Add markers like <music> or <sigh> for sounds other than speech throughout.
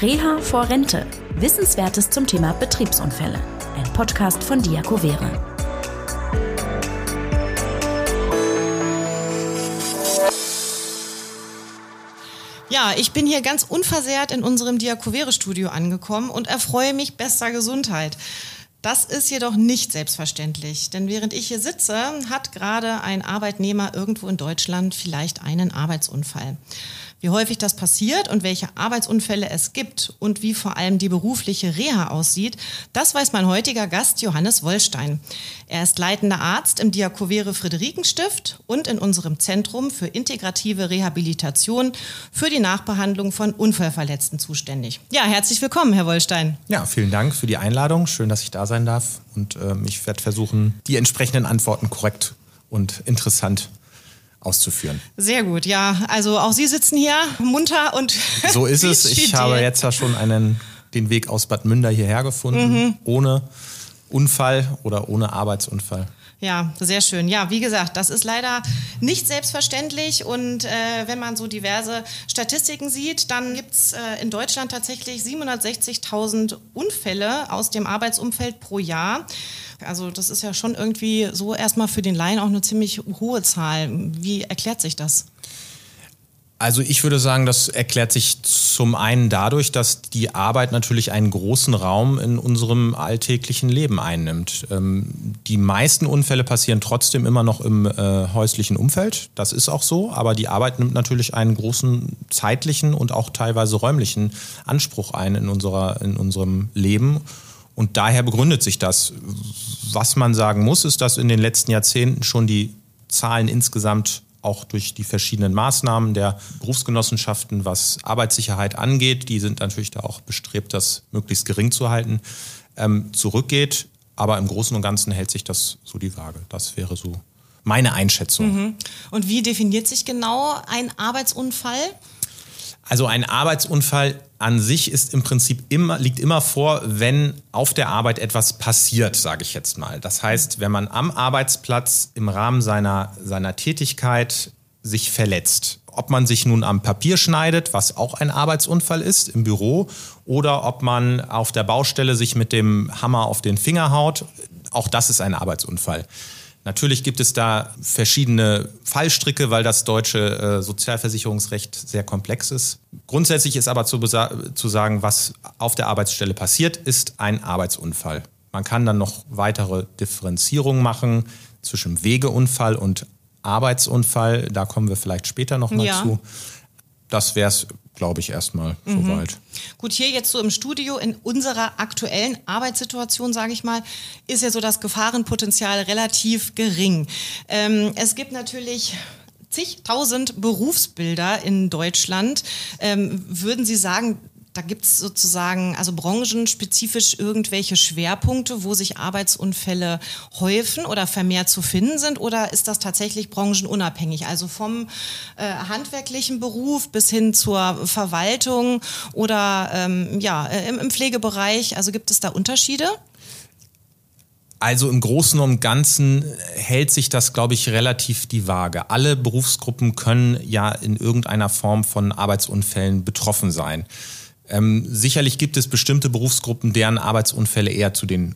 Reha vor Rente. Wissenswertes zum Thema Betriebsunfälle. Ein Podcast von Diakovere. Ja, ich bin hier ganz unversehrt in unserem Diakovere-Studio angekommen und erfreue mich bester Gesundheit. Das ist jedoch nicht selbstverständlich, denn während ich hier sitze, hat gerade ein Arbeitnehmer irgendwo in Deutschland vielleicht einen Arbeitsunfall. Wie häufig das passiert und welche Arbeitsunfälle es gibt und wie vor allem die berufliche Reha aussieht, das weiß mein heutiger Gast Johannes Wollstein. Er ist leitender Arzt im Diakovere Friederikenstift und in unserem Zentrum für integrative Rehabilitation für die Nachbehandlung von Unfallverletzten zuständig. Ja, herzlich willkommen, Herr Wollstein. Ja, vielen Dank für die Einladung. Schön, dass ich da sein darf. Und ähm, ich werde versuchen, die entsprechenden Antworten korrekt und interessant auszuführen. Sehr gut, ja. Also auch Sie sitzen hier munter und. <laughs> So ist es. Ich habe jetzt ja schon einen, den Weg aus Bad Münder hierher gefunden, mhm. ohne Unfall oder ohne Arbeitsunfall. Ja, sehr schön. Ja, wie gesagt, das ist leider nicht selbstverständlich. Und äh, wenn man so diverse Statistiken sieht, dann gibt es äh, in Deutschland tatsächlich 760.000 Unfälle aus dem Arbeitsumfeld pro Jahr. Also das ist ja schon irgendwie so erstmal für den Laien auch eine ziemlich hohe Zahl. Wie erklärt sich das? Also ich würde sagen, das erklärt sich zum einen dadurch, dass die Arbeit natürlich einen großen Raum in unserem alltäglichen Leben einnimmt. Ähm, die meisten Unfälle passieren trotzdem immer noch im äh, häuslichen Umfeld. Das ist auch so, aber die Arbeit nimmt natürlich einen großen zeitlichen und auch teilweise räumlichen Anspruch ein in, unserer, in unserem Leben. Und daher begründet sich das. Was man sagen muss, ist, dass in den letzten Jahrzehnten schon die Zahlen insgesamt auch durch die verschiedenen Maßnahmen der Berufsgenossenschaften, was Arbeitssicherheit angeht, die sind natürlich da auch bestrebt, das möglichst gering zu halten, ähm, zurückgeht. Aber im Großen und Ganzen hält sich das so die Waage. Das wäre so meine Einschätzung. Mhm. Und wie definiert sich genau ein Arbeitsunfall? Also ein Arbeitsunfall an sich ist im Prinzip immer, liegt immer vor, wenn auf der Arbeit etwas passiert, sage ich jetzt mal. Das heißt, wenn man am Arbeitsplatz im Rahmen seiner, seiner Tätigkeit sich verletzt. Ob man sich nun am Papier schneidet, was auch ein Arbeitsunfall ist im Büro, oder ob man auf der Baustelle sich mit dem Hammer auf den Finger haut, auch das ist ein Arbeitsunfall. Natürlich gibt es da verschiedene Fallstricke, weil das deutsche äh, Sozialversicherungsrecht sehr komplex ist. Grundsätzlich ist aber zu, zu sagen, was auf der Arbeitsstelle passiert, ist ein Arbeitsunfall. Man kann dann noch weitere Differenzierungen machen zwischen Wegeunfall und Arbeitsunfall. Da kommen wir vielleicht später noch mal ja. zu. Das wäre es glaube ich, erstmal mhm. soweit. Gut, hier jetzt so im Studio in unserer aktuellen Arbeitssituation, sage ich mal, ist ja so das Gefahrenpotenzial relativ gering. Ähm, es gibt natürlich zigtausend Berufsbilder in Deutschland. Ähm, würden Sie sagen, da gibt es sozusagen, also branchenspezifisch irgendwelche Schwerpunkte, wo sich Arbeitsunfälle häufen oder vermehrt zu finden sind? Oder ist das tatsächlich branchenunabhängig? Also vom äh, handwerklichen Beruf bis hin zur Verwaltung oder ähm, ja, äh, im, im Pflegebereich? Also gibt es da Unterschiede? Also im Großen und Ganzen hält sich das, glaube ich, relativ die Waage. Alle Berufsgruppen können ja in irgendeiner Form von Arbeitsunfällen betroffen sein. Ähm, sicherlich gibt es bestimmte Berufsgruppen, deren Arbeitsunfälle eher zu den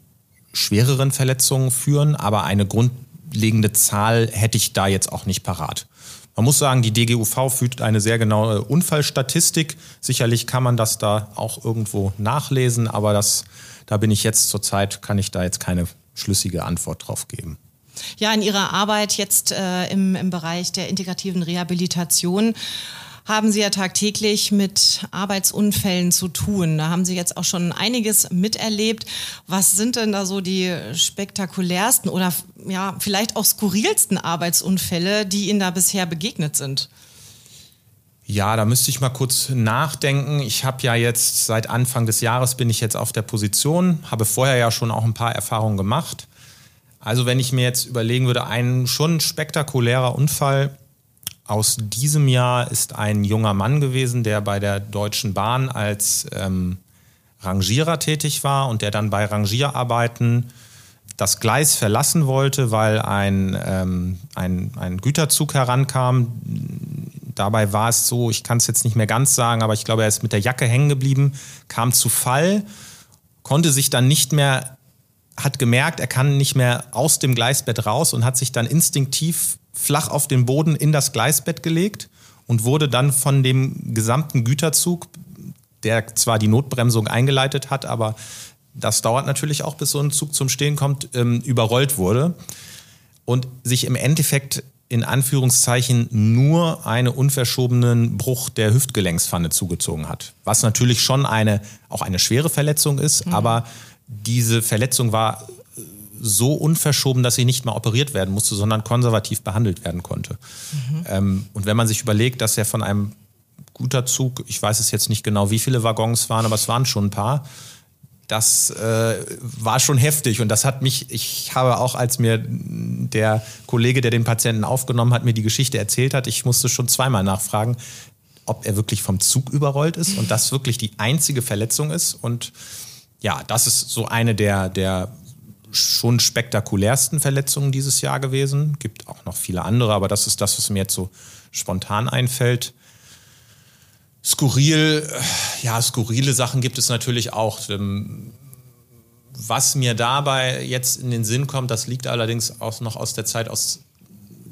schwereren Verletzungen führen, aber eine grundlegende Zahl hätte ich da jetzt auch nicht parat. Man muss sagen, die DGUV führt eine sehr genaue Unfallstatistik. Sicherlich kann man das da auch irgendwo nachlesen, aber das, da bin ich jetzt zurzeit, kann ich da jetzt keine schlüssige Antwort drauf geben. Ja, in Ihrer Arbeit jetzt äh, im, im Bereich der integrativen Rehabilitation haben Sie ja tagtäglich mit Arbeitsunfällen zu tun. Da haben Sie jetzt auch schon einiges miterlebt. Was sind denn da so die spektakulärsten oder ja, vielleicht auch skurrilsten Arbeitsunfälle, die Ihnen da bisher begegnet sind? Ja, da müsste ich mal kurz nachdenken. Ich habe ja jetzt seit Anfang des Jahres bin ich jetzt auf der Position, habe vorher ja schon auch ein paar Erfahrungen gemacht. Also wenn ich mir jetzt überlegen würde, ein schon spektakulärer Unfall aus diesem Jahr ist ein junger Mann gewesen, der bei der Deutschen Bahn als ähm, Rangierer tätig war und der dann bei Rangierarbeiten das Gleis verlassen wollte, weil ein, ähm, ein, ein Güterzug herankam, Dabei war es so, ich kann es jetzt nicht mehr ganz sagen, aber ich glaube, er ist mit der Jacke hängen geblieben, kam zu Fall, konnte sich dann nicht mehr, hat gemerkt, er kann nicht mehr aus dem Gleisbett raus und hat sich dann instinktiv flach auf den Boden in das Gleisbett gelegt und wurde dann von dem gesamten Güterzug, der zwar die Notbremsung eingeleitet hat, aber das dauert natürlich auch, bis so ein Zug zum Stehen kommt, ähm, überrollt wurde und sich im Endeffekt in Anführungszeichen nur einen unverschobenen Bruch der Hüftgelenkspfanne zugezogen hat. Was natürlich schon eine, auch eine schwere Verletzung ist, mhm. aber diese Verletzung war so unverschoben, dass sie nicht mal operiert werden musste, sondern konservativ behandelt werden konnte. Mhm. Ähm, und wenn man sich überlegt, dass er von einem guter Zug, ich weiß es jetzt nicht genau, wie viele Waggons waren, aber es waren schon ein paar, das äh, war schon heftig und das hat mich, ich habe auch, als mir der Kollege, der den Patienten aufgenommen hat, mir die Geschichte erzählt hat, ich musste schon zweimal nachfragen, ob er wirklich vom Zug überrollt ist und das wirklich die einzige Verletzung ist. Und ja, das ist so eine der, der schon spektakulärsten Verletzungen dieses Jahr gewesen. Gibt auch noch viele andere, aber das ist das, was mir jetzt so spontan einfällt. Skurril, ja, skurrile Sachen gibt es natürlich auch. Ähm, was mir dabei jetzt in den Sinn kommt, das liegt allerdings auch noch aus der Zeit aus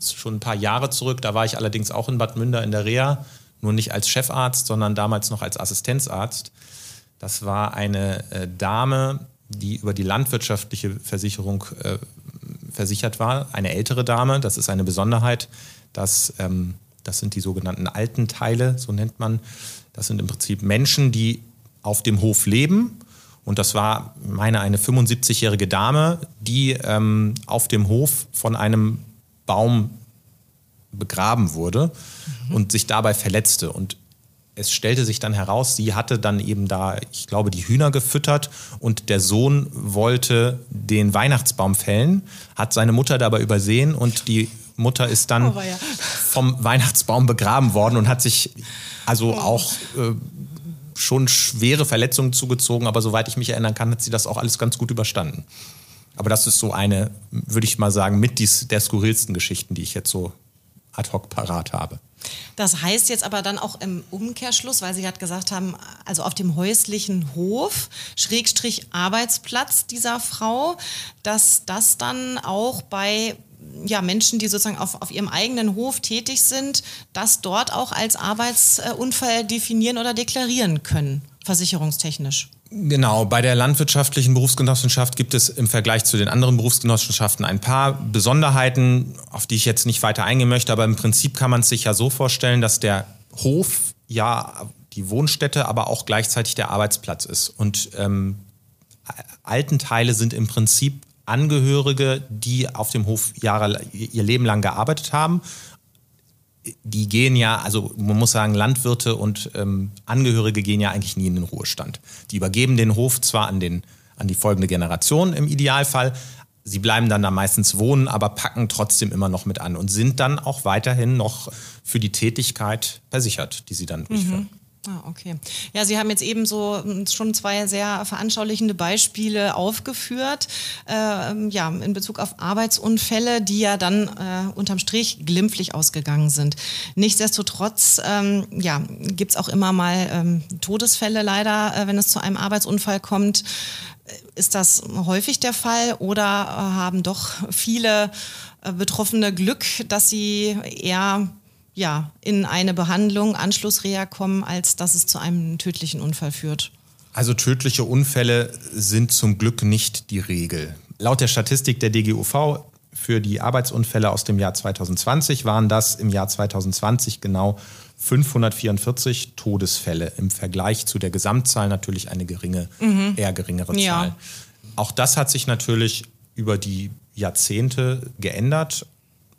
schon ein paar Jahre zurück. Da war ich allerdings auch in Bad Münder in der Reha, nur nicht als Chefarzt, sondern damals noch als Assistenzarzt. Das war eine äh, Dame, die über die landwirtschaftliche Versicherung äh, versichert war, eine ältere Dame. Das ist eine Besonderheit, dass ähm, das sind die sogenannten alten Teile, so nennt man. Das sind im Prinzip Menschen, die auf dem Hof leben. Und das war, meine, eine 75-jährige Dame, die ähm, auf dem Hof von einem Baum begraben wurde mhm. und sich dabei verletzte. Und es stellte sich dann heraus, sie hatte dann eben da, ich glaube, die Hühner gefüttert und der Sohn wollte den Weihnachtsbaum fällen, hat seine Mutter dabei übersehen und die Mutter ist dann oh, ja. vom Weihnachtsbaum begraben worden und hat sich also oh. auch äh, schon schwere Verletzungen zugezogen, aber soweit ich mich erinnern kann, hat sie das auch alles ganz gut überstanden. Aber das ist so eine, würde ich mal sagen, mit dies, der skurrilsten Geschichten, die ich jetzt so ad hoc parat habe. Das heißt jetzt aber dann auch im Umkehrschluss, weil Sie gerade gesagt haben, also auf dem häuslichen Hof, Schrägstrich Arbeitsplatz dieser Frau, dass das dann auch bei ja, Menschen, die sozusagen auf, auf ihrem eigenen Hof tätig sind, das dort auch als Arbeitsunfall definieren oder deklarieren können, versicherungstechnisch. Genau, bei der landwirtschaftlichen Berufsgenossenschaft gibt es im Vergleich zu den anderen Berufsgenossenschaften ein paar Besonderheiten, auf die ich jetzt nicht weiter eingehen möchte, aber im Prinzip kann man es sich ja so vorstellen, dass der Hof ja die Wohnstätte, aber auch gleichzeitig der Arbeitsplatz ist. Und ähm, Altenteile sind im Prinzip Angehörige, die auf dem Hof Jahre, ihr Leben lang gearbeitet haben. Die gehen ja, also man muss sagen, Landwirte und ähm, Angehörige gehen ja eigentlich nie in den Ruhestand. Die übergeben den Hof zwar an, den, an die folgende Generation im Idealfall, sie bleiben dann da meistens wohnen, aber packen trotzdem immer noch mit an und sind dann auch weiterhin noch für die Tätigkeit versichert, die sie dann durchführen. Mhm. Ah, okay. Ja, Sie haben jetzt eben so hm, schon zwei sehr veranschaulichende Beispiele aufgeführt, äh, ja, in Bezug auf Arbeitsunfälle, die ja dann äh, unterm Strich glimpflich ausgegangen sind. Nichtsdestotrotz, ähm, ja, gibt es auch immer mal ähm, Todesfälle leider, äh, wenn es zu einem Arbeitsunfall kommt. Ist das häufig der Fall oder äh, haben doch viele äh, Betroffene Glück, dass sie eher ja, in eine Behandlung, Anschlussreha kommen, als dass es zu einem tödlichen Unfall führt? Also tödliche Unfälle sind zum Glück nicht die Regel. Laut der Statistik der DGUV für die Arbeitsunfälle aus dem Jahr 2020 waren das im Jahr 2020 genau 544 Todesfälle. Im Vergleich zu der Gesamtzahl natürlich eine geringe, mhm. eher geringere Zahl. Ja. Auch das hat sich natürlich über die Jahrzehnte geändert,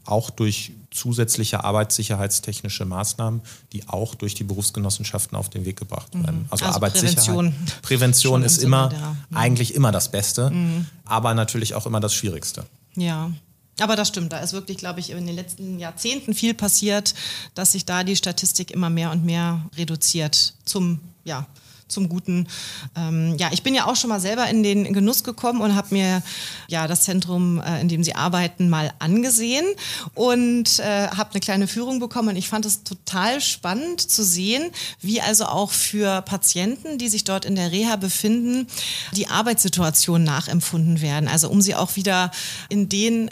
auch durch zusätzliche arbeitssicherheitstechnische Maßnahmen, die auch durch die Berufsgenossenschaften auf den Weg gebracht werden. Mhm. Also, also Arbeitssicherheit. Prävention, Prävention ist immer mhm. eigentlich immer das Beste, mhm. aber natürlich auch immer das Schwierigste. Ja. Aber das stimmt, da ist wirklich, glaube ich, in den letzten Jahrzehnten viel passiert, dass sich da die Statistik immer mehr und mehr reduziert zum, ja, zum Guten. Ähm, ja, ich bin ja auch schon mal selber in den Genuss gekommen und habe mir ja das Zentrum, äh, in dem Sie arbeiten, mal angesehen und äh, habe eine kleine Führung bekommen. Und ich fand es total spannend zu sehen, wie also auch für Patienten, die sich dort in der Reha befinden, die Arbeitssituation nachempfunden werden. Also um sie auch wieder in den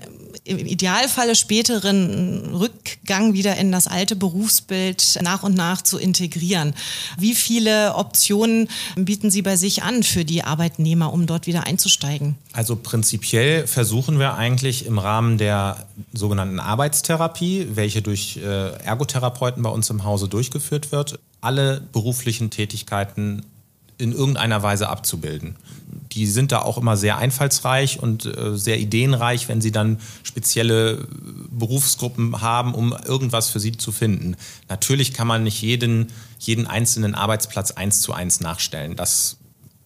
im Idealfalle späteren Rückgang wieder in das alte Berufsbild nach und nach zu integrieren. Wie viele Optionen bieten Sie bei sich an für die Arbeitnehmer, um dort wieder einzusteigen? Also prinzipiell versuchen wir eigentlich im Rahmen der sogenannten Arbeitstherapie, welche durch äh, Ergotherapeuten bei uns im Hause durchgeführt wird, alle beruflichen Tätigkeiten in irgendeiner Weise abzubilden. Die sind da auch immer sehr einfallsreich und äh, sehr ideenreich, wenn sie dann spezielle Berufsgruppen haben, um irgendwas für sie zu finden. Natürlich kann man nicht jeden, jeden einzelnen Arbeitsplatz eins zu eins nachstellen. Das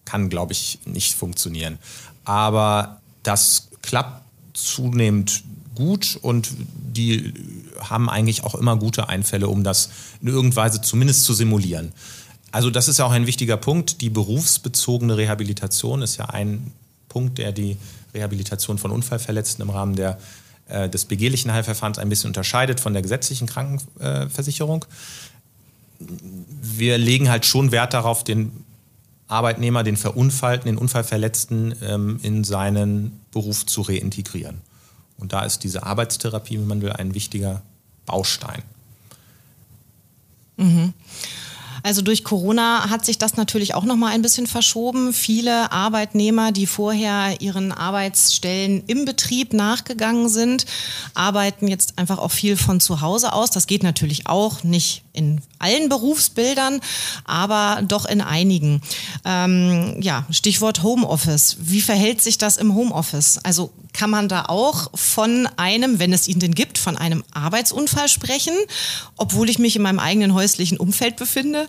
kann, glaube ich, nicht funktionieren. Aber das klappt zunehmend gut und die haben eigentlich auch immer gute Einfälle, um das in irgendeiner Weise zumindest zu simulieren. Also das ist ja auch ein wichtiger Punkt. Die berufsbezogene Rehabilitation ist ja ein Punkt, der die Rehabilitation von Unfallverletzten im Rahmen der, äh, des begehrlichen Heilverfahrens ein bisschen unterscheidet von der gesetzlichen Krankenversicherung. Wir legen halt schon Wert darauf, den Arbeitnehmer, den Verunfallten, den Unfallverletzten ähm, in seinen Beruf zu reintegrieren. Und da ist diese Arbeitstherapie, wenn man will, ein wichtiger Baustein. Mhm. Also durch Corona hat sich das natürlich auch noch mal ein bisschen verschoben. Viele Arbeitnehmer, die vorher ihren Arbeitsstellen im Betrieb nachgegangen sind, arbeiten jetzt einfach auch viel von zu Hause aus. Das geht natürlich auch nicht in allen Berufsbildern, aber doch in einigen. Ähm, ja, Stichwort Homeoffice. Wie verhält sich das im Homeoffice? Also kann man da auch von einem, wenn es ihn denn gibt, von einem Arbeitsunfall sprechen, obwohl ich mich in meinem eigenen häuslichen Umfeld befinde?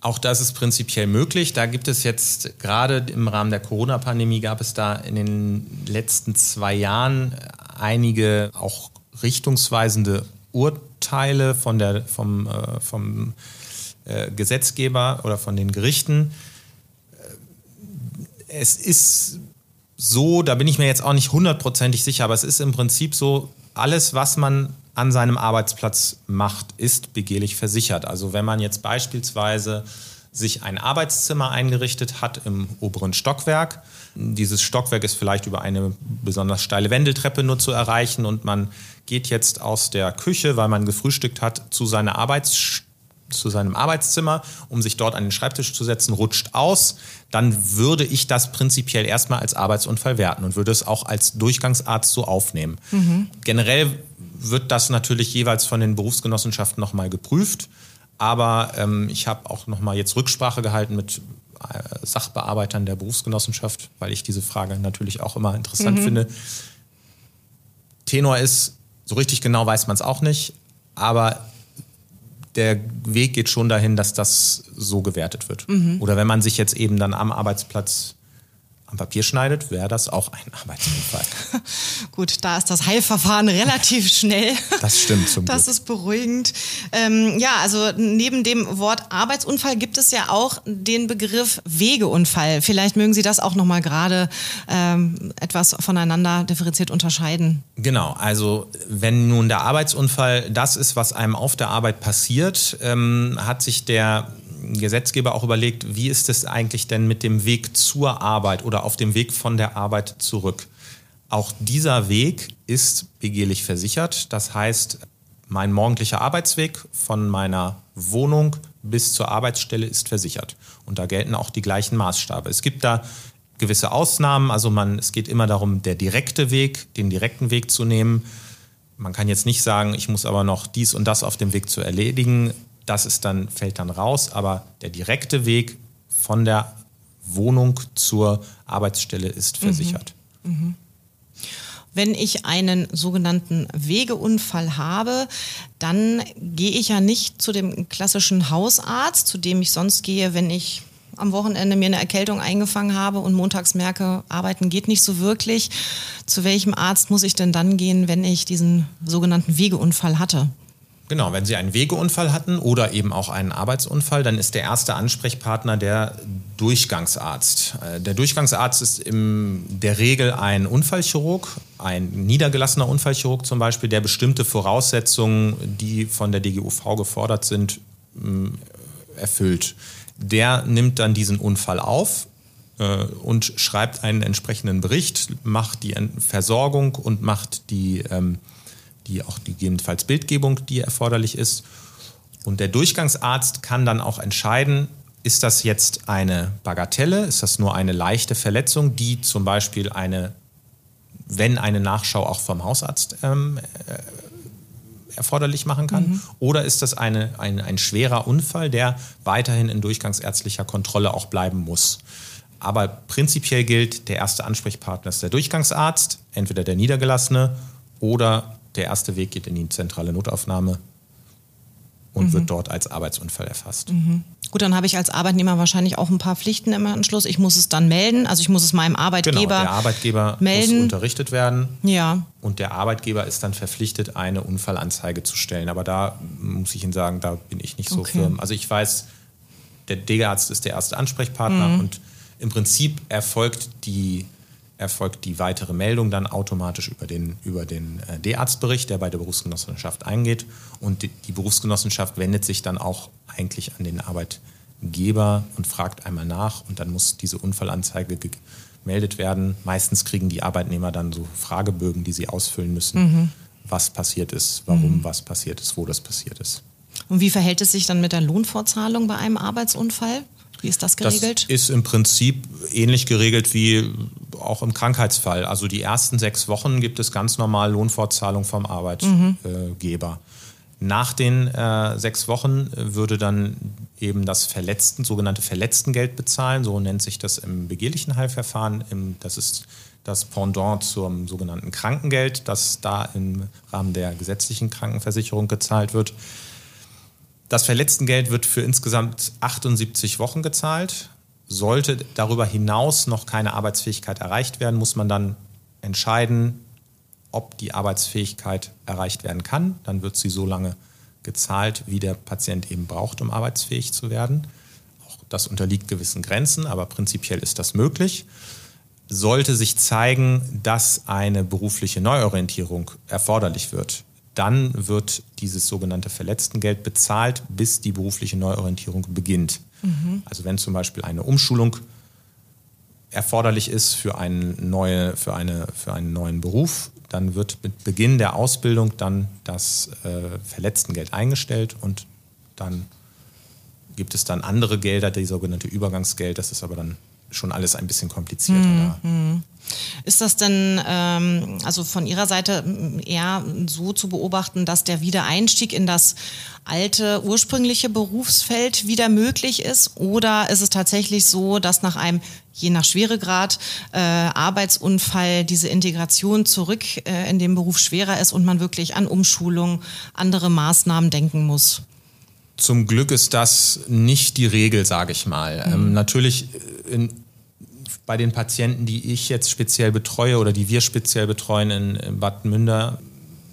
Auch das ist prinzipiell möglich. Da gibt es jetzt gerade im Rahmen der Corona-Pandemie gab es da in den letzten zwei Jahren einige auch richtungsweisende Urteile von der, vom, äh, vom äh, Gesetzgeber oder von den Gerichten. Es ist so, da bin ich mir jetzt auch nicht hundertprozentig sicher, aber es ist im Prinzip so, alles, was man an seinem Arbeitsplatz macht, ist begehrlich versichert. Also wenn man jetzt beispielsweise sich ein Arbeitszimmer eingerichtet hat im oberen Stockwerk, dieses Stockwerk ist vielleicht über eine besonders steile Wendeltreppe nur zu erreichen und man geht jetzt aus der Küche, weil man gefrühstückt hat, zu, seiner Arbeits zu seinem Arbeitszimmer, um sich dort an den Schreibtisch zu setzen, rutscht aus, dann würde ich das prinzipiell erstmal als Arbeitsunfall werten und würde es auch als Durchgangsarzt so aufnehmen. Mhm. Generell wird das natürlich jeweils von den Berufsgenossenschaften nochmal geprüft. Aber ähm, ich habe auch nochmal jetzt Rücksprache gehalten mit Sachbearbeitern der Berufsgenossenschaft, weil ich diese Frage natürlich auch immer interessant mhm. finde. Tenor ist, so richtig genau weiß man es auch nicht, aber der Weg geht schon dahin, dass das so gewertet wird. Mhm. Oder wenn man sich jetzt eben dann am Arbeitsplatz am Papier schneidet, wäre das auch ein Arbeitsunfall. <laughs> Gut, da ist das Heilverfahren relativ <laughs> schnell. Das stimmt zum Das Glück. ist beruhigend. Ähm, ja, also neben dem Wort Arbeitsunfall gibt es ja auch den Begriff Wegeunfall. Vielleicht mögen Sie das auch noch mal gerade ähm, etwas voneinander differenziert unterscheiden. Genau, also wenn nun der Arbeitsunfall das ist, was einem auf der Arbeit passiert, ähm, hat sich der Gesetzgeber auch überlegt, wie ist es eigentlich denn mit dem Weg zur Arbeit oder auf dem Weg von der Arbeit zurück? Auch dieser Weg ist begehrlich versichert. Das heißt, mein morgendlicher Arbeitsweg von meiner Wohnung bis zur Arbeitsstelle ist versichert. Und da gelten auch die gleichen Maßstabe. Es gibt da gewisse Ausnahmen. Also man, es geht immer darum, der direkte Weg, den direkten Weg zu nehmen. Man kann jetzt nicht sagen, ich muss aber noch dies und das auf dem Weg zu erledigen das ist dann, fällt dann raus, aber der direkte Weg von der Wohnung zur Arbeitsstelle ist mhm. versichert. Mhm. Mhm. Wenn ich einen sogenannten Wegeunfall habe, dann gehe ich ja nicht zu dem klassischen Hausarzt, zu dem ich sonst gehe, wenn ich am Wochenende mir eine Erkältung eingefangen habe und montags merke, arbeiten geht nicht so wirklich. Zu welchem Arzt muss ich denn dann gehen, wenn ich diesen sogenannten Wegeunfall hatte? Genau, wenn Sie einen Wegeunfall hatten oder eben auch einen Arbeitsunfall, dann ist der erste Ansprechpartner der Durchgangsarzt. Äh, der Durchgangsarzt ist in der Regel ein Unfallchirurg, ein niedergelassener Unfallchirurg zum Beispiel, der bestimmte Voraussetzungen, die von der DGUV gefordert sind, erfüllt. Der nimmt dann diesen Unfall auf äh, und schreibt einen entsprechenden Bericht, macht die Versorgung und macht die ähm, die auch gegebenenfalls Bildgebung, die erforderlich ist. Und der Durchgangsarzt kann dann auch entscheiden, ist das jetzt eine Bagatelle, ist das nur eine leichte Verletzung, die zum Beispiel eine, wenn eine Nachschau auch vom Hausarzt ähm, äh, erforderlich machen kann, mhm. oder ist das eine, ein, ein schwerer Unfall, der weiterhin in durchgangsärztlicher Kontrolle auch bleiben muss. Aber prinzipiell gilt, der erste Ansprechpartner ist der Durchgangsarzt, entweder der Niedergelassene oder der erste Weg geht in die zentrale Notaufnahme und mhm. wird dort als Arbeitsunfall erfasst. Mhm. Gut, dann habe ich als Arbeitnehmer wahrscheinlich auch ein paar Pflichten im Anschluss. Ich muss es dann melden, also ich muss es meinem Arbeitgeber melden. Genau, der Arbeitgeber melden. muss unterrichtet werden. Ja. Und der Arbeitgeber ist dann verpflichtet, eine Unfallanzeige zu stellen. Aber da muss ich Ihnen sagen, da bin ich nicht so okay. firm. Also ich weiß, der D-Arzt ist der erste Ansprechpartner mhm. und im Prinzip erfolgt die erfolgt die weitere Meldung dann automatisch über den, über den äh, D-Arztbericht, der bei der Berufsgenossenschaft eingeht. Und die, die, Berufsgenossenschaft wendet sich dann auch eigentlich an den Arbeitgeber und fragt einmal nach und dann muss diese Unfallanzeige gemeldet werden. Meistens kriegen die Arbeitnehmer dann so Fragebögen, die sie ausfüllen müssen, mhm. was passiert ist, warum mhm. was passiert ist, wo das passiert ist. Und wie verhält es sich dann mit der Lohnfortzahlung bei einem Arbeitsunfall? Wie ist das geregelt? Das ist im Prinzip ähnlich geregelt wie auch im Krankheitsfall. Also die ersten sechs Wochen gibt es ganz normal Lohnfortzahlung vom Arbeitgeber. Mhm. Nach den äh, sechs Wochen würde dann eben das Verletzten, sogenannte Verletztengeld bezahlen, so nennt sich das im begehrlichen Heilverfahren. Im, das ist das Pendant zum sogenannten Krankengeld, das da im Rahmen der gesetzlichen Krankenversicherung gezahlt wird. Das Verletztengeld wird für insgesamt 78 Wochen gezahlt. Sollte darüber hinaus noch keine Arbeitsfähigkeit erreicht werden, muss man dann entscheiden, ob die Arbeitsfähigkeit erreicht werden kann. Dann wird sie so lange gezahlt, wie der Patient eben braucht, um arbeitsfähig zu werden. Auch das unterliegt gewissen Grenzen, aber prinzipiell ist das möglich. Sollte sich zeigen, dass eine berufliche Neuorientierung erforderlich wird, dann wird dieses sogenannte Verletztengeld bezahlt, bis die berufliche Neuorientierung beginnt. Mhm. Also wenn zum Beispiel eine Umschulung erforderlich ist für, eine neue, für, eine, für einen neuen Beruf, dann wird mit Beginn der Ausbildung dann das äh, Verletztengeld eingestellt und dann gibt es dann andere Gelder, die sogenannte Übergangsgeld, das ist aber dann schon alles ein bisschen komplizierter mhm. Ist das denn ähm, also von Ihrer Seite eher so zu beobachten, dass der Wiedereinstieg in das alte ursprüngliche Berufsfeld wieder möglich ist? Oder ist es tatsächlich so, dass nach einem je nach Schweregrad äh, Arbeitsunfall diese Integration zurück äh, in den Beruf schwerer ist und man wirklich an Umschulung, andere Maßnahmen denken muss? Zum Glück ist das nicht die Regel, sage ich mal. Mhm. Ähm, natürlich in bei den Patienten, die ich jetzt speziell betreue oder die wir speziell betreuen in, in Bad Münder,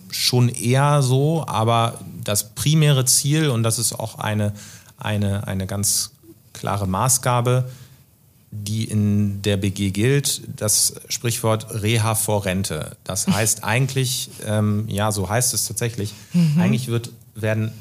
schon eher so, aber das primäre Ziel, und das ist auch eine, eine, eine ganz klare Maßgabe, die in der BG gilt, das Sprichwort Reha vor Rente. Das <laughs> heißt eigentlich, ähm, ja, so heißt es tatsächlich, mhm. eigentlich wird, werden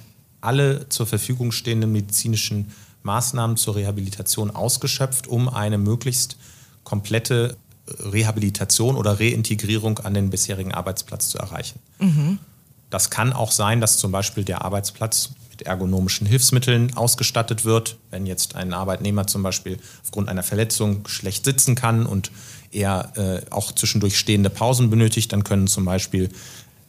alle zur Verfügung stehenden medizinischen Maßnahmen zur Rehabilitation ausgeschöpft, um eine möglichst komplette Rehabilitation oder Reintegrierung an den bisherigen Arbeitsplatz zu erreichen. Mhm. Das kann auch sein, dass zum Beispiel der Arbeitsplatz mit ergonomischen Hilfsmitteln ausgestattet wird. Wenn jetzt ein Arbeitnehmer zum Beispiel aufgrund einer Verletzung schlecht sitzen kann und er äh, auch zwischendurch stehende Pausen benötigt, dann können zum Beispiel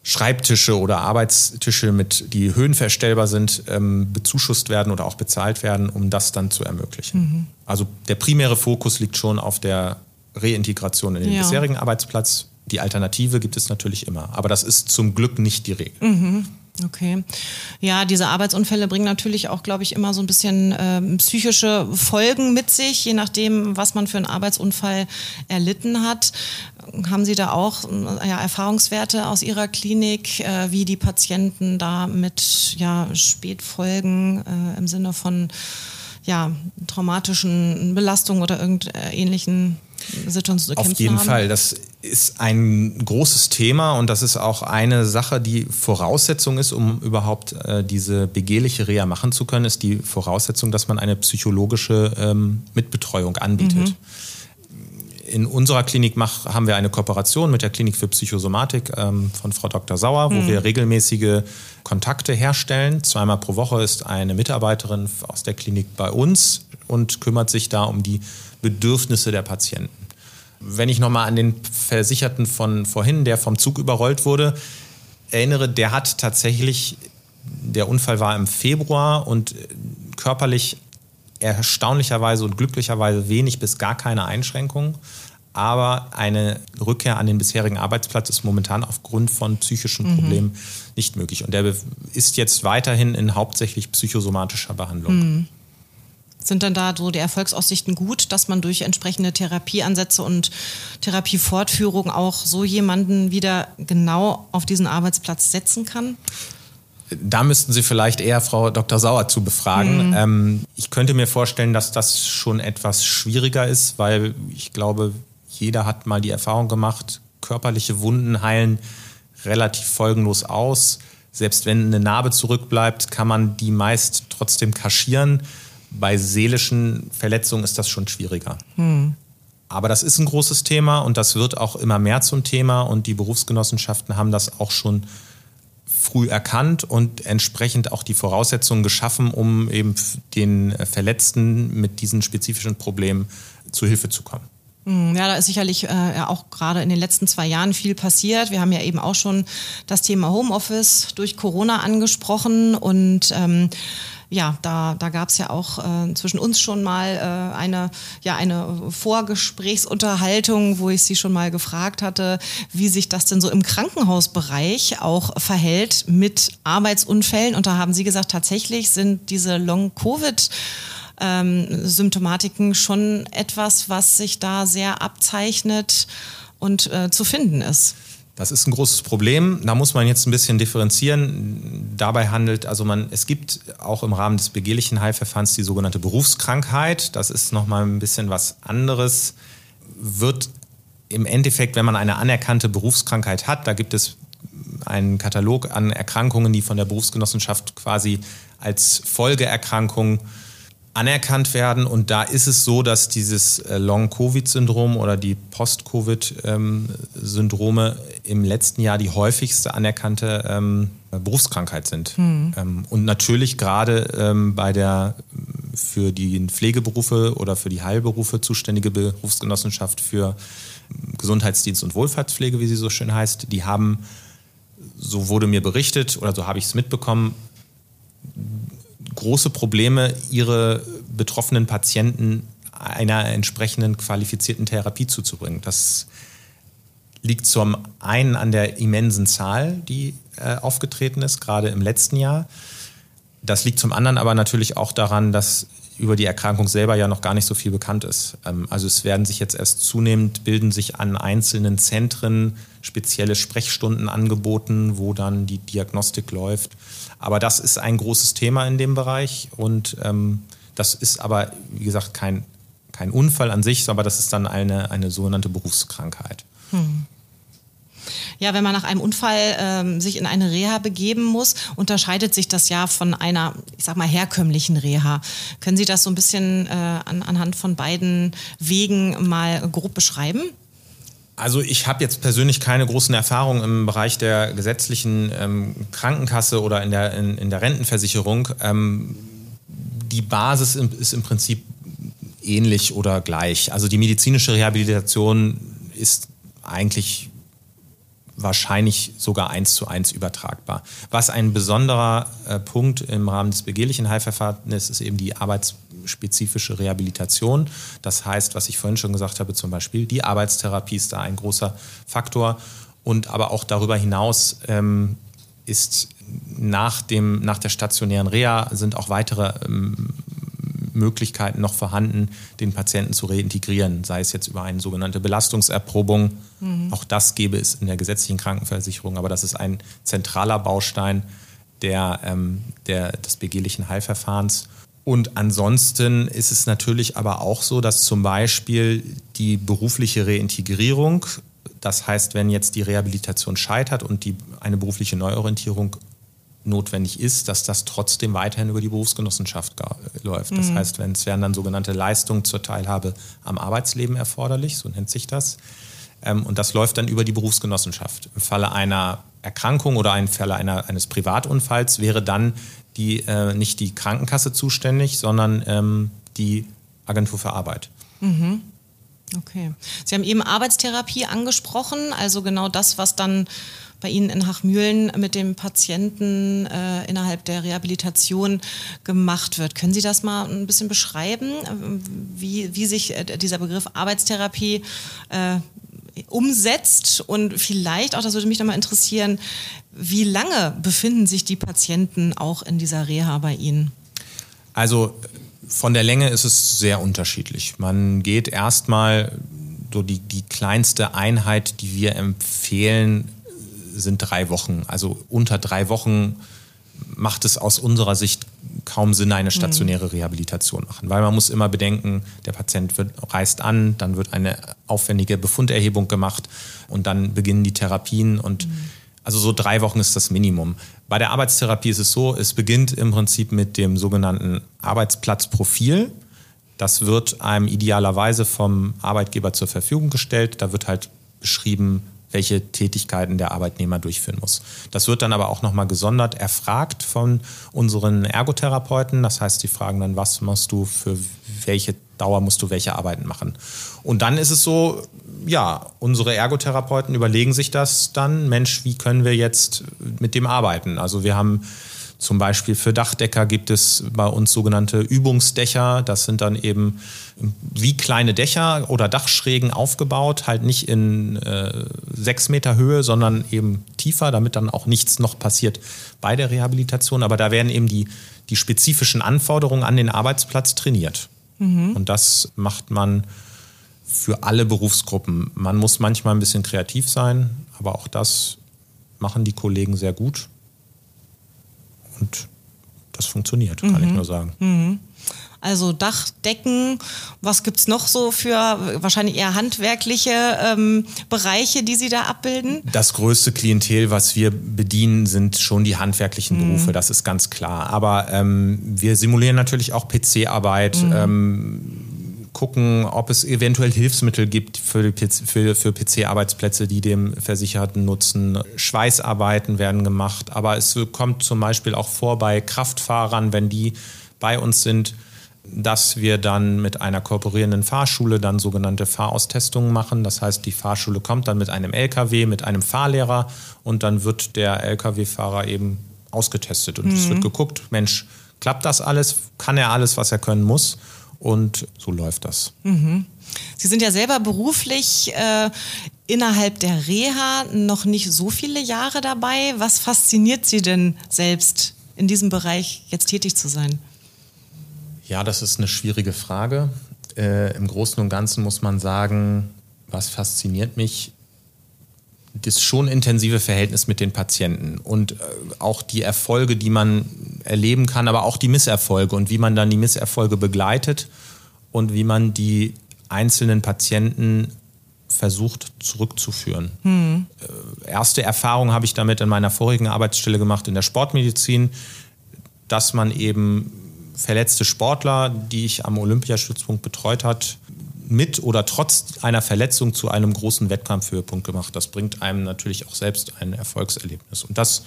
Schreibtische oder Arbeitstische, mit, die höhenverstellbar sind, ähm, bezuschusst werden oder auch bezahlt werden, um das dann zu ermöglichen. Mhm. Also der primäre Fokus liegt schon auf der Reintegration in den ja. bisherigen Arbeitsplatz. Die Alternative gibt es natürlich immer, aber das ist zum Glück nicht die Regel. Mhm. Okay. Ja, diese Arbeitsunfälle bringen natürlich auch, glaube ich, immer so ein bisschen äh, psychische Folgen mit sich, je nachdem, was man für einen Arbeitsunfall erlitten hat. Haben Sie da auch ja, Erfahrungswerte aus Ihrer Klinik, äh, wie die Patienten da mit ja, Spätfolgen äh, im Sinne von ja, traumatischen Belastungen oder irgend äh, ähnlichen Situationen Auf jeden haben? Fall. Das ist ein großes Thema und das ist auch eine Sache, die Voraussetzung ist, um überhaupt äh, diese begehrliche Reha machen zu können, ist die Voraussetzung, dass man eine psychologische ähm, Mitbetreuung anbietet. Mhm. In unserer Klinik mach, haben wir eine Kooperation mit der Klinik für Psychosomatik ähm, von Frau Dr. Sauer, wo mhm. wir regelmäßige Kontakte herstellen. Zweimal pro Woche ist eine Mitarbeiterin aus der Klinik bei uns und kümmert sich da um die Bedürfnisse der Patienten. Wenn ich nochmal an den Versicherten von vorhin, der vom Zug überrollt wurde, erinnere, der hat tatsächlich, der Unfall war im Februar und körperlich erstaunlicherweise und glücklicherweise wenig bis gar keine Einschränkungen. Aber eine Rückkehr an den bisherigen Arbeitsplatz ist momentan aufgrund von psychischen mhm. Problemen mhm. nicht möglich. Und der ist jetzt weiterhin in hauptsächlich psychosomatischer Behandlung. Mhm. Sind dann da so die Erfolgsaussichten gut, dass man durch entsprechende Therapieansätze und Therapiefortführung auch so jemanden wieder genau auf diesen Arbeitsplatz setzen kann? Da müssten Sie vielleicht eher Frau Dr. Sauer zu befragen. Mhm. Ähm, ich könnte mir vorstellen, dass das schon etwas schwieriger ist, weil ich glaube, jeder hat mal die Erfahrung gemacht, körperliche Wunden heilen relativ folgenlos aus. Selbst wenn eine Narbe zurückbleibt, kann man die meist trotzdem kaschieren. Bei seelischen Verletzungen ist das schon schwieriger. Hm. Aber das ist ein großes Thema und das wird auch immer mehr zum Thema und die Berufsgenossenschaften haben das auch schon früh erkannt und entsprechend auch die Voraussetzungen geschaffen, um eben den Verletzten mit diesen spezifischen Problemen zu Hilfe zu kommen. Hm, ja, da ist sicherlich äh, auch gerade in den letzten zwei Jahren viel passiert. Wir haben ja eben auch schon das Thema Homeoffice durch Corona angesprochen und ähm, ja, da, da gab es ja auch äh, zwischen uns schon mal äh, eine, ja, eine Vorgesprächsunterhaltung, wo ich Sie schon mal gefragt hatte, wie sich das denn so im Krankenhausbereich auch verhält mit Arbeitsunfällen. Und da haben Sie gesagt, tatsächlich sind diese Long-Covid- ähm, Symptomatiken schon etwas, was sich da sehr abzeichnet und äh, zu finden ist. Das ist ein großes Problem. Da muss man jetzt ein bisschen differenzieren. Dabei handelt, also man, es gibt auch im Rahmen des begehrlichen Heilverfahrens die sogenannte Berufskrankheit. Das ist nochmal ein bisschen was anderes. Wird im Endeffekt, wenn man eine anerkannte Berufskrankheit hat, da gibt es einen Katalog an Erkrankungen, die von der Berufsgenossenschaft quasi als Folgeerkrankung anerkannt werden. Und da ist es so, dass dieses äh, Long-Covid-Syndrom oder die Post-Covid-Syndrome im letzten Jahr die häufigste anerkannte ähm, Berufskrankheit sind. Mhm. und natürlich gerade ähm, bei der für die Pflegeberufe oder für die Heilberufe zuständige Berufsgenossenschaft für Gesundheitsdienst und Wohlfahrtspflege, wie sie so schön heißt, die haben, so wurde mir berichtet oder so habe ich es mitbekommen, große Probleme, ihre betroffenen Patienten einer entsprechenden qualifizierten Therapie zuzubringen. Das liegt zum einen an der immensen Zahl, die äh, aufgetreten ist, gerade im letzten Jahr. Das liegt zum anderen aber natürlich auch daran, dass über die Erkrankung selber ja noch gar nicht so viel bekannt ist. Ähm, also es werden sich jetzt erst zunehmend, bilden sich an einzelnen Zentren spezielle Sprechstunden angeboten, wo dann die Diagnostik läuft. Aber das ist ein großes Thema in dem Bereich und ähm, das ist aber, wie gesagt, kein, kein Unfall an sich, aber das ist dann eine, eine sogenannte Berufskrankheit. Hm. Ja, wenn man nach einem Unfall ähm, sich in eine Reha begeben muss, unterscheidet sich das ja von einer, ich sag mal, herkömmlichen Reha. Können Sie das so ein bisschen äh, an, anhand von beiden Wegen mal grob beschreiben? Also ich habe jetzt persönlich keine großen Erfahrungen im Bereich der gesetzlichen ähm, Krankenkasse oder in der, in, in der Rentenversicherung. Ähm, die Basis ist im Prinzip ähnlich oder gleich. Also die medizinische Rehabilitation ist eigentlich wahrscheinlich sogar eins zu eins übertragbar. Was ein besonderer äh, Punkt im Rahmen des begehrlichen Heilverfahrens ist, ist eben die arbeitsspezifische Rehabilitation. Das heißt, was ich vorhin schon gesagt habe, zum Beispiel die Arbeitstherapie ist da ein großer Faktor und aber auch darüber hinaus ähm, ist nach, dem, nach der stationären Reha sind auch weitere ähm, Möglichkeiten noch vorhanden, den Patienten zu reintegrieren, sei es jetzt über eine sogenannte Belastungserprobung. Mhm. Auch das gäbe es in der gesetzlichen Krankenversicherung, aber das ist ein zentraler Baustein der, ähm, der, des begehlichen Heilverfahrens. Und ansonsten ist es natürlich aber auch so, dass zum Beispiel die berufliche Reintegrierung, das heißt, wenn jetzt die Rehabilitation scheitert und die, eine berufliche Neuorientierung notwendig ist, dass das trotzdem weiterhin über die Berufsgenossenschaft läuft. Das mhm. heißt, wenn es werden dann sogenannte Leistungen zur Teilhabe am Arbeitsleben erforderlich, so nennt sich das. Ähm, und das läuft dann über die Berufsgenossenschaft. Im Falle einer Erkrankung oder im Falle einer, eines Privatunfalls wäre dann die, äh, nicht die Krankenkasse zuständig, sondern ähm, die Agentur für Arbeit. Mhm. Okay. Sie haben eben Arbeitstherapie angesprochen, also genau das, was dann bei Ihnen in Hachmühlen mit dem Patienten äh, innerhalb der Rehabilitation gemacht wird. Können Sie das mal ein bisschen beschreiben, wie, wie sich äh, dieser Begriff Arbeitstherapie äh, umsetzt und vielleicht auch, das würde mich nochmal interessieren, wie lange befinden sich die Patienten auch in dieser Reha bei Ihnen? Also von der Länge ist es sehr unterschiedlich. Man geht erstmal so die, die kleinste Einheit, die wir empfehlen, sind drei Wochen. Also unter drei Wochen macht es aus unserer Sicht kaum Sinn, eine stationäre Rehabilitation machen, weil man muss immer bedenken, der Patient wird, reist an, dann wird eine aufwendige Befunderhebung gemacht und dann beginnen die Therapien und mhm. also so drei Wochen ist das Minimum. Bei der Arbeitstherapie ist es so, es beginnt im Prinzip mit dem sogenannten Arbeitsplatzprofil. Das wird einem idealerweise vom Arbeitgeber zur Verfügung gestellt. Da wird halt beschrieben, welche Tätigkeiten der Arbeitnehmer durchführen muss. Das wird dann aber auch nochmal gesondert erfragt von unseren Ergotherapeuten. Das heißt, die fragen dann, was musst du für welche Dauer musst du welche Arbeiten machen. Und dann ist es so, ja, unsere Ergotherapeuten überlegen sich das dann, Mensch, wie können wir jetzt mit dem arbeiten? Also wir haben zum Beispiel für Dachdecker gibt es bei uns sogenannte Übungsdächer. Das sind dann eben wie kleine Dächer oder Dachschrägen aufgebaut, halt nicht in äh, sechs Meter Höhe, sondern eben tiefer, damit dann auch nichts noch passiert bei der Rehabilitation. Aber da werden eben die, die spezifischen Anforderungen an den Arbeitsplatz trainiert. Mhm. Und das macht man für alle Berufsgruppen. Man muss manchmal ein bisschen kreativ sein, aber auch das machen die Kollegen sehr gut. Und das funktioniert, kann mhm. ich nur sagen. Mhm. Also Dachdecken, was gibt es noch so für wahrscheinlich eher handwerkliche ähm, Bereiche, die Sie da abbilden? Das größte Klientel, was wir bedienen, sind schon die handwerklichen mhm. Berufe, das ist ganz klar. Aber ähm, wir simulieren natürlich auch PC-Arbeit. Mhm. Ähm, gucken, ob es eventuell Hilfsmittel gibt für, für, für PC-Arbeitsplätze, die dem Versicherten nutzen. Schweißarbeiten werden gemacht, aber es kommt zum Beispiel auch vor bei Kraftfahrern, wenn die bei uns sind, dass wir dann mit einer kooperierenden Fahrschule dann sogenannte Fahraustestungen machen. Das heißt, die Fahrschule kommt dann mit einem LKW, mit einem Fahrlehrer und dann wird der LKW-Fahrer eben ausgetestet und mhm. es wird geguckt, Mensch, klappt das alles? Kann er alles, was er können muss? Und so läuft das. Mhm. Sie sind ja selber beruflich äh, innerhalb der Reha noch nicht so viele Jahre dabei. Was fasziniert Sie denn selbst in diesem Bereich jetzt tätig zu sein? Ja, das ist eine schwierige Frage. Äh, Im Großen und Ganzen muss man sagen, was fasziniert mich, das schon intensive Verhältnis mit den Patienten und äh, auch die Erfolge, die man erleben kann, aber auch die Misserfolge und wie man dann die Misserfolge begleitet und wie man die einzelnen Patienten versucht zurückzuführen. Hm. Erste Erfahrung habe ich damit in meiner vorigen Arbeitsstelle gemacht in der Sportmedizin, dass man eben verletzte Sportler, die ich am Olympiastützpunkt betreut hat, mit oder trotz einer Verletzung zu einem großen Wettkampfhöhepunkt gemacht. Das bringt einem natürlich auch selbst ein Erfolgserlebnis. Und das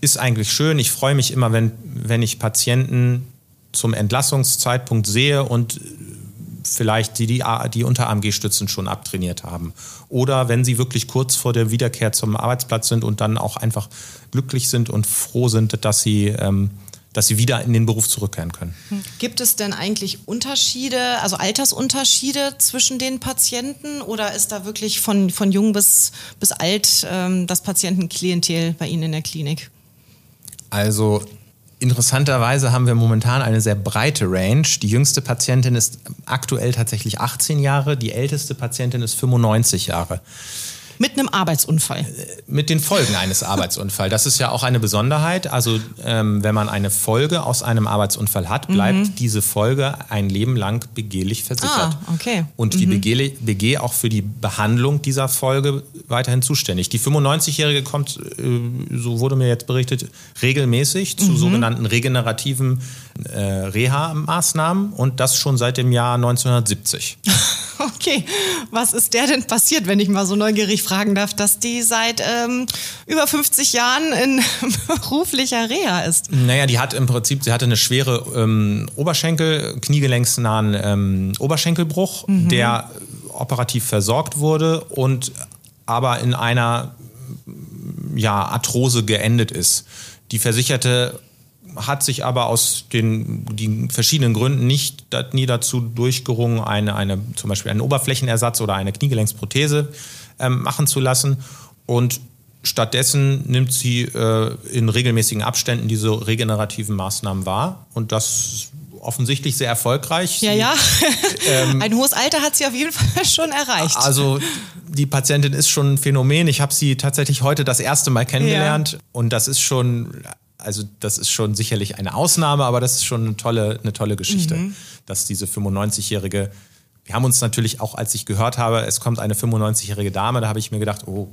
ist eigentlich schön. Ich freue mich immer, wenn, wenn ich Patienten zum Entlassungszeitpunkt sehe und vielleicht die, die, die Unter-AMG-Stützen schon abtrainiert haben. Oder wenn sie wirklich kurz vor der Wiederkehr zum Arbeitsplatz sind und dann auch einfach glücklich sind und froh sind, dass sie ähm, dass sie wieder in den Beruf zurückkehren können. Gibt es denn eigentlich Unterschiede, also Altersunterschiede zwischen den Patienten oder ist da wirklich von, von jung bis, bis alt ähm, das Patientenklientel bei Ihnen in der Klinik? Also interessanterweise haben wir momentan eine sehr breite Range. Die jüngste Patientin ist aktuell tatsächlich 18 Jahre, die älteste Patientin ist 95 Jahre. Mit einem Arbeitsunfall. Mit den Folgen eines Arbeitsunfalls. Das ist ja auch eine Besonderheit. Also ähm, wenn man eine Folge aus einem Arbeitsunfall hat, bleibt mhm. diese Folge ein Leben lang begehlich versichert. Ah, okay. Und die mhm. BG, BG auch für die Behandlung dieser Folge weiterhin zuständig. Die 95-Jährige kommt, äh, so wurde mir jetzt berichtet, regelmäßig zu mhm. sogenannten regenerativen äh, Reha-Maßnahmen und das schon seit dem Jahr 1970. <laughs> Okay, was ist der denn passiert, wenn ich mal so neugierig fragen darf, dass die seit ähm, über 50 Jahren in <laughs> beruflicher Reha ist? Naja, die hat im Prinzip, sie hatte eine schwere ähm, Oberschenkel, kniegelenksnahen ähm, Oberschenkelbruch, mhm. der operativ versorgt wurde und aber in einer ja, Arthrose geendet ist. Die Versicherte hat sich aber aus den, den verschiedenen Gründen nicht nie dazu durchgerungen, eine, eine, zum Beispiel einen Oberflächenersatz oder eine Kniegelenksprothese ähm, machen zu lassen. Und stattdessen nimmt sie äh, in regelmäßigen Abständen diese regenerativen Maßnahmen wahr. Und das offensichtlich sehr erfolgreich. Ja, ja. <laughs> Ähm, ein hohes Alter hat sie auf jeden Fall <laughs> schon erreicht. Also die Patientin ist schon ein Phänomen. Ich habe sie tatsächlich heute das erste Mal kennengelernt ja. und das ist schon also das ist schon sicherlich eine Ausnahme, aber das ist schon eine tolle, eine tolle Geschichte, mhm. dass diese 95-jährige, wir haben uns natürlich auch, als ich gehört habe, es kommt eine 95-jährige Dame, da habe ich mir gedacht, oh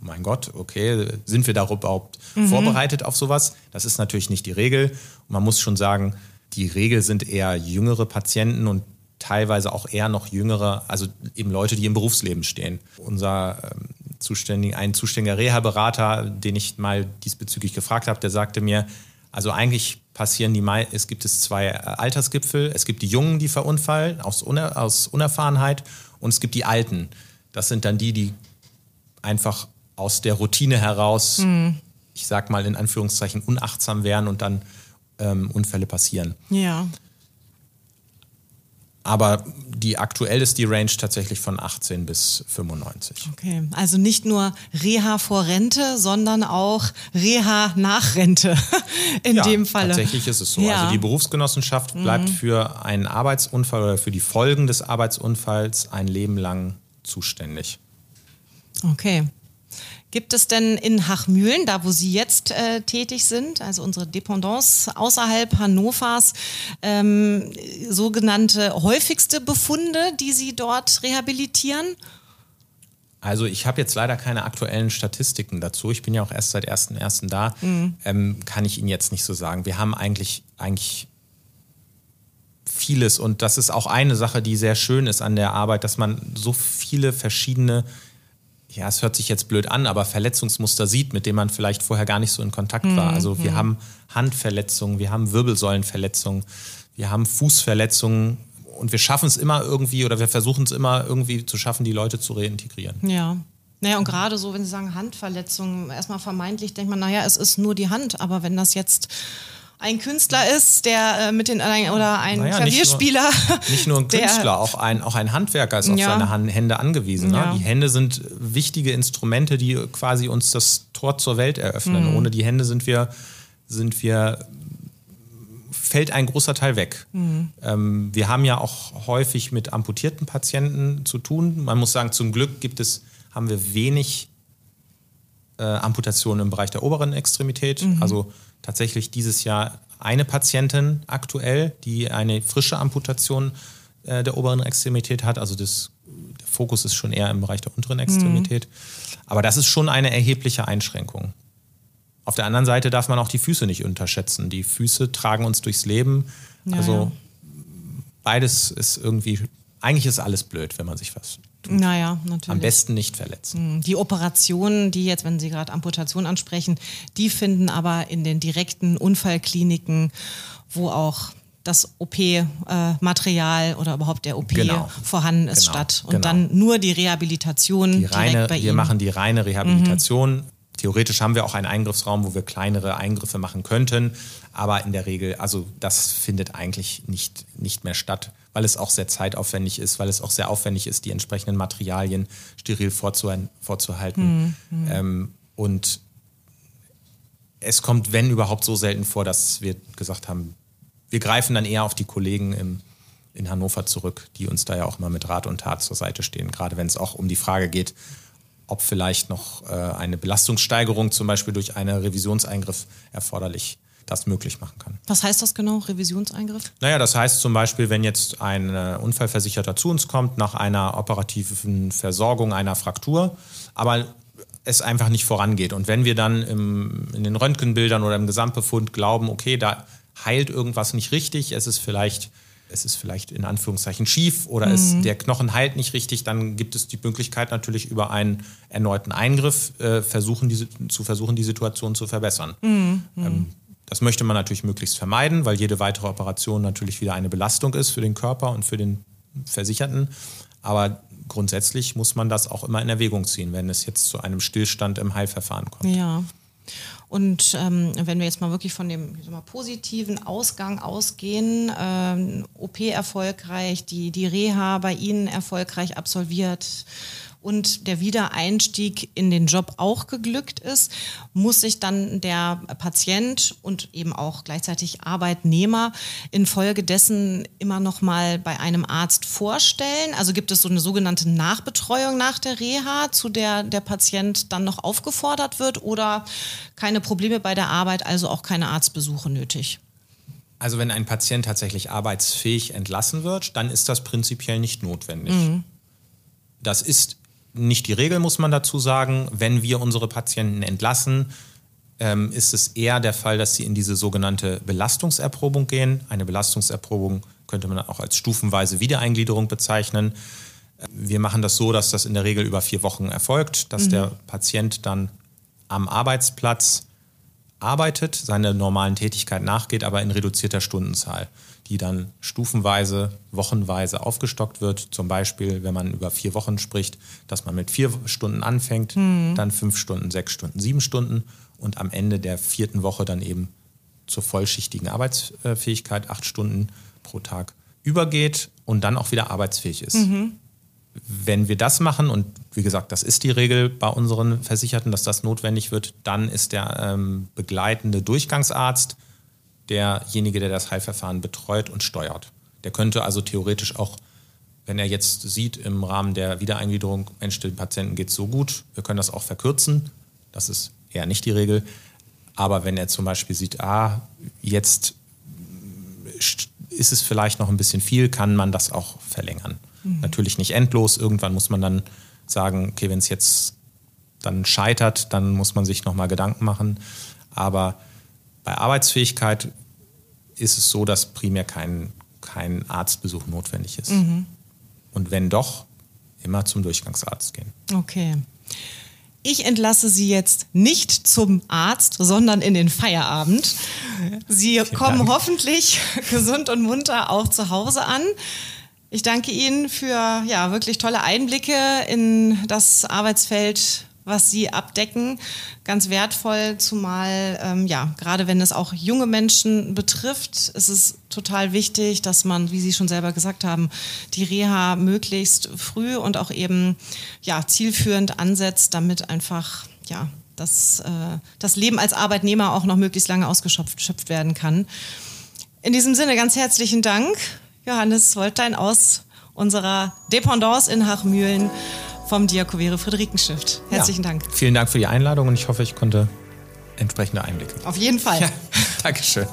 mein Gott, okay, sind wir da überhaupt mhm. vorbereitet auf sowas? Das ist natürlich nicht die Regel. Und man muss schon sagen, die Regel sind eher jüngere Patienten und teilweise auch eher noch jüngere, also eben Leute, die im Berufsleben stehen. Unser ähm, zuständigen, ein zuständiger Reha-Berater, den ich mal diesbezüglich gefragt habe, der sagte mir, also eigentlich passieren die, es gibt es zwei äh, Altersgipfel. Es gibt die Jungen, die verunfallen aus, Uner, aus Unerfahrenheit und es gibt die Alten. Das sind dann die, die einfach aus der Routine heraus, mhm. ich sag mal in Anführungszeichen, unachtsam wären und dann ähm, Unfälle passieren. Ja. Aber die aktuell ist die Range tatsächlich von 18 bis 95. Okay, also nicht nur Reha vor Rente, sondern auch Reha nach Rente <laughs> in ja, dem Falle. Tatsächlich ist es so. Ja. Also die Berufsgenossenschaft bleibt mhm. für einen Arbeitsunfall oder für die Folgen des Arbeitsunfalls ein Leben lang zuständig. Okay. Gibt es denn in Hachmühlen, da wo Sie jetzt äh, tätig sind, also unsere Dependance außerhalb Hannovers, ähm, sogenannte häufigste Befunde, die Sie dort rehabilitieren? Also ich habe jetzt leider keine aktuellen Statistiken dazu. Ich bin ja auch erst seit 1.1. da. Mhm. Ähm, kann ich Ihnen jetzt nicht so sagen. Wir haben eigentlich, eigentlich vieles und das ist auch eine Sache, die sehr schön ist an der Arbeit, dass man so viele verschiedene ja, es hört sich jetzt blöd an, aber Verletzungsmuster sieht, mit denen man vielleicht vorher gar nicht so in Kontakt war. Also wir mhm. haben Handverletzungen, wir haben Wirbelsäulenverletzungen, wir haben Fußverletzungen und wir schaffen es immer irgendwie oder wir versuchen es immer irgendwie zu schaffen, die Leute zu reintegrieren. Ja. Naja, und gerade so, wenn Sie sagen Handverletzungen, erstmal vermeintlich denkt man, naja, es ist nur die Hand, aber wenn das jetzt ein Künstler ist, der äh, mit den oder ein naja, Klavierspieler. Nicht nur, <laughs> nicht nur ein Künstler, der, auch, ein, auch ein Handwerker ist auf ja. seine Hände angewiesen. Ne? Ja. Die Hände sind wichtige Instrumente, die quasi uns das Tor zur Welt eröffnen. Mhm. Ohne die Hände sind wir, sind wir fällt ein großer Teil weg. Mhm. Ähm, wir haben ja auch häufig mit amputierten Patienten zu tun. Man muss sagen, zum Glück gibt es, haben wir wenig äh, Amputationen im Bereich der oberen Extremität. Mhm. Also tatsächlich dieses Jahr eine Patientin aktuell, die eine frische Amputation äh, der oberen Extremität hat. Also das, der Fokus ist schon eher im Bereich der unteren Extremität. Mhm. Aber das ist schon eine erhebliche Einschränkung. Auf der anderen Seite darf man auch die Füße nicht unterschätzen. Die Füße tragen uns durchs Leben. Ja, also beides ist irgendwie, eigentlich ist alles blöd, wenn man sich was tut. Naja, natürlich. Am besten nicht verletzen. Mhm. Die Operationen, die jetzt, wenn Sie gerade Amputation ansprechen, die finden aber in den direkten Unfallkliniken, wo auch das OP-Material äh, oder überhaupt der OP genau. vorhanden ist, genau. statt. Und genau. dann nur die Rehabilitation die reine, direkt bei Wir Ihnen. machen die reine Rehabilitation. Mhm. Theoretisch haben wir auch einen Eingriffsraum, wo wir kleinere Eingriffe machen könnten, aber in der Regel, also das findet eigentlich nicht, nicht mehr statt, weil es auch sehr zeitaufwendig ist, weil es auch sehr aufwendig ist, die entsprechenden Materialien steril vorzuhalten. Mhm. Ähm, und es kommt, wenn überhaupt, so selten vor, dass wir gesagt haben, wir greifen dann eher auf die Kollegen im, in Hannover zurück, die uns da ja auch immer mit Rat und Tat zur Seite stehen, gerade wenn es auch um die Frage geht, ob vielleicht noch äh, eine Belastungssteigerung zum Beispiel durch einen Revisionseingriff erforderlich das möglich machen kann. Was heißt das genau, Revisionseingriff? Naja, das heißt zum Beispiel, wenn jetzt ein äh, Unfallversicherter zu uns kommt nach einer operativen Versorgung einer Fraktur, aber es einfach nicht vorangeht. Und wenn wir dann im, in den Röntgenbildern oder im Gesamtbefund glauben, okay, da heilt irgendwas nicht richtig, es ist vielleicht es ist vielleicht in Anführungszeichen schief oder mhm. es, der Knochen heilt nicht richtig, dann gibt es die Möglichkeit natürlich über einen erneuten Eingriff äh, versuchen, diese, zu versuchen, die Situation zu verbessern. Mhm. Ähm, das möchte man natürlich möglichst vermeiden, weil jede weitere Operation natürlich wieder eine Belastung ist für den Körper und für den Versicherten. Aber grundsätzlich muss man das auch immer in Erwägung ziehen, wenn es jetzt zu einem Stillstand im Heilverfahren kommt. Ja. Und ähm, wenn wir jetzt mal wirklich von dem mal, positiven Ausgang ausgehen, ähm, OP erfolgreich, die, die Reha bei Ihnen erfolgreich absolviert, und der Wiedereinstieg in den Job auch geglückt ist, muss sich dann der Patient und eben auch gleichzeitig Arbeitnehmer infolgedessen immer noch mal bei einem Arzt vorstellen. Also gibt es so eine sogenannte Nachbetreuung nach der Reha, zu der der Patient dann noch aufgefordert wird oder keine Probleme bei der Arbeit, also auch keine Arztbesuche nötig? Also wenn ein Patient tatsächlich arbeitsfähig entlassen wird, dann ist das prinzipiell nicht notwendig. Mhm. Das ist nicht die Regel, muss man dazu sagen. Wenn wir unsere Patienten entlassen, ähm, ist es eher der Fall, dass sie in diese sogenannte Belastungserprobung gehen. Eine Belastungserprobung könnte man auch als stufenweise Wiedereingliederung bezeichnen. Wir machen das so, dass das in der Regel über vier Wochen erfolgt, dass mhm. der Patient dann am Arbeitsplatz arbeitet, seiner normalen Tätigkeit nachgeht, aber in reduzierter Stundenzahl die dann stufenweise, wochenweise aufgestockt wird. Zum Beispiel, wenn man über vier Wochen spricht, dass man mit vier Stunden anfängt, mhm. dann fünf Stunden, sechs Stunden, sieben Stunden und am Ende der vierten Woche dann eben zur vollschichtigen Arbeitsfähigkeit, acht Stunden pro Tag übergeht und dann auch wieder arbeitsfähig ist. Mhm. Wenn wir das machen, und wie gesagt, das ist die Regel bei unseren Versicherten, dass das notwendig wird, dann ist der ähm, begleitende Durchgangsarzt derjenige, der das Heilverfahren betreut und steuert. Der könnte also theoretisch auch, wenn er jetzt sieht im Rahmen der Wiedereingliederung, Mensch, dem Patienten geht es so gut, wir können das auch verkürzen. Das ist eher nicht die Regel. Aber wenn er zum Beispiel sieht, ah, jetzt ist es vielleicht noch ein bisschen viel, kann man das auch verlängern. Mhm. Natürlich nicht endlos. Irgendwann muss man dann sagen, okay, wenn es jetzt dann scheitert, dann muss man sich nochmal Gedanken machen. Aber bei Arbeitsfähigkeit ist es so, dass primär kein, kein Arztbesuch notwendig ist. Mhm. Und wenn doch, immer zum Durchgangsarzt gehen. Okay. Ich entlasse Sie jetzt nicht zum Arzt, sondern in den Feierabend. Sie Vielen kommen Dank. hoffentlich <laughs> gesund und munter auch zu Hause an. Ich danke Ihnen für ja, wirklich tolle Einblicke in das Arbeitsfeld was sie abdecken, ganz wertvoll, zumal ähm, ja, gerade wenn es auch junge Menschen betrifft, ist es total wichtig, dass man, wie Sie schon selber gesagt haben, die Reha möglichst früh und auch eben ja, zielführend ansetzt, damit einfach ja, das, äh, das Leben als Arbeitnehmer auch noch möglichst lange ausgeschöpft werden kann. In diesem Sinne ganz herzlichen Dank, Johannes Woltein aus unserer Dependance in Hachmühlen vom Diakovere Friederikenstift. Herzlichen ja. Dank. Vielen Dank für die Einladung und ich hoffe, ich konnte entsprechende Einblicke. Auf jeden Fall. Ja, <laughs> Dankeschön.